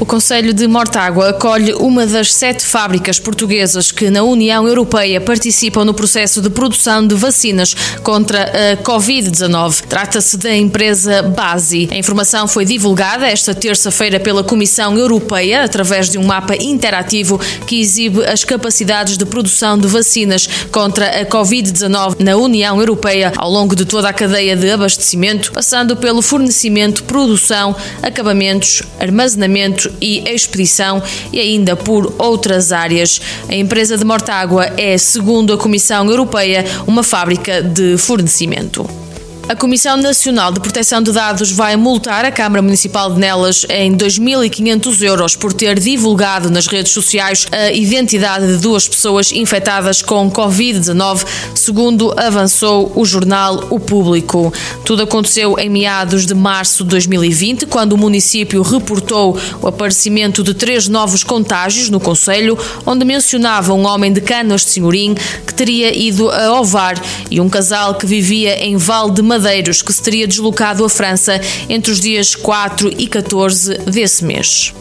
O Conselho de Mortágua acolhe uma das sete fábricas portuguesas que na União Europeia participam no processo de produção de vacinas contra a Covid-19. Trata-se da empresa Basi. A informação foi divulgada esta terça-feira pela Comissão Europeia através de um mapa interativo que exibe as capacidades de produção de vacinas contra a Covid-19 na União Europeia ao longo de toda a cadeia de abastecimento, passando pelo fornecimento, produção, acabamentos, armazenamento e expedição e ainda por outras áreas. A empresa de Mortágua é, segundo a Comissão Europeia, uma fábrica de fornecimento. A Comissão Nacional de Proteção de Dados vai multar a Câmara Municipal de Nelas em 2.500 euros por ter divulgado nas redes sociais a identidade de duas pessoas infectadas com Covid-19, segundo avançou o jornal O Público. Tudo aconteceu em meados de março de 2020, quando o município reportou o aparecimento de três novos contágios no Conselho, onde mencionava um homem de Canas de Senhorim que teria ido a Ovar e um casal que vivia em Val de Madeiros, que se teria deslocado à França entre os dias 4 e 14 desse mês.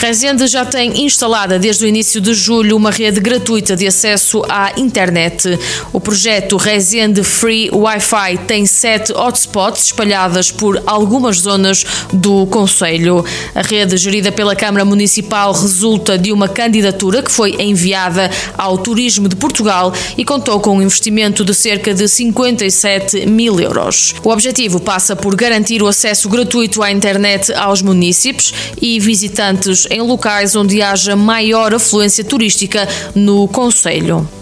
Resende já tem instalada desde o início de julho uma rede gratuita de acesso à internet. O projeto Resende Free Wi-Fi tem sete hotspots espalhadas por algumas zonas do Conselho. A rede, gerida pela Câmara Municipal, resulta de uma candidatura que foi enviada ao Turismo de Portugal e contou com um investimento de cerca de 57 mil euros. O objetivo passa por garantir o acesso gratuito à internet aos municípios e visitantes em locais onde haja maior afluência turística no Conselho.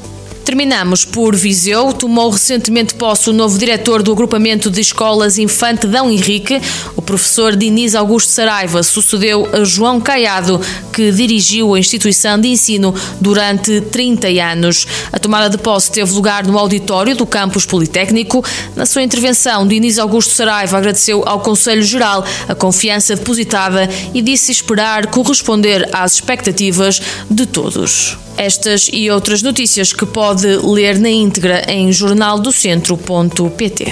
Terminamos por Viseu. Tomou recentemente posse o novo diretor do agrupamento de escolas Infante Dão Henrique. O professor Diniz Augusto Saraiva sucedeu a João Caiado, que dirigiu a instituição de ensino durante 30 anos. A tomada de posse teve lugar no auditório do campus Politécnico. Na sua intervenção, Diniz Augusto Saraiva agradeceu ao Conselho Geral a confiança depositada e disse esperar corresponder às expectativas de todos. Estas e outras notícias que pode ler na íntegra em jornaldocentro.pt.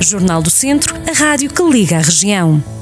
Jornal do Centro, a rádio que liga a região.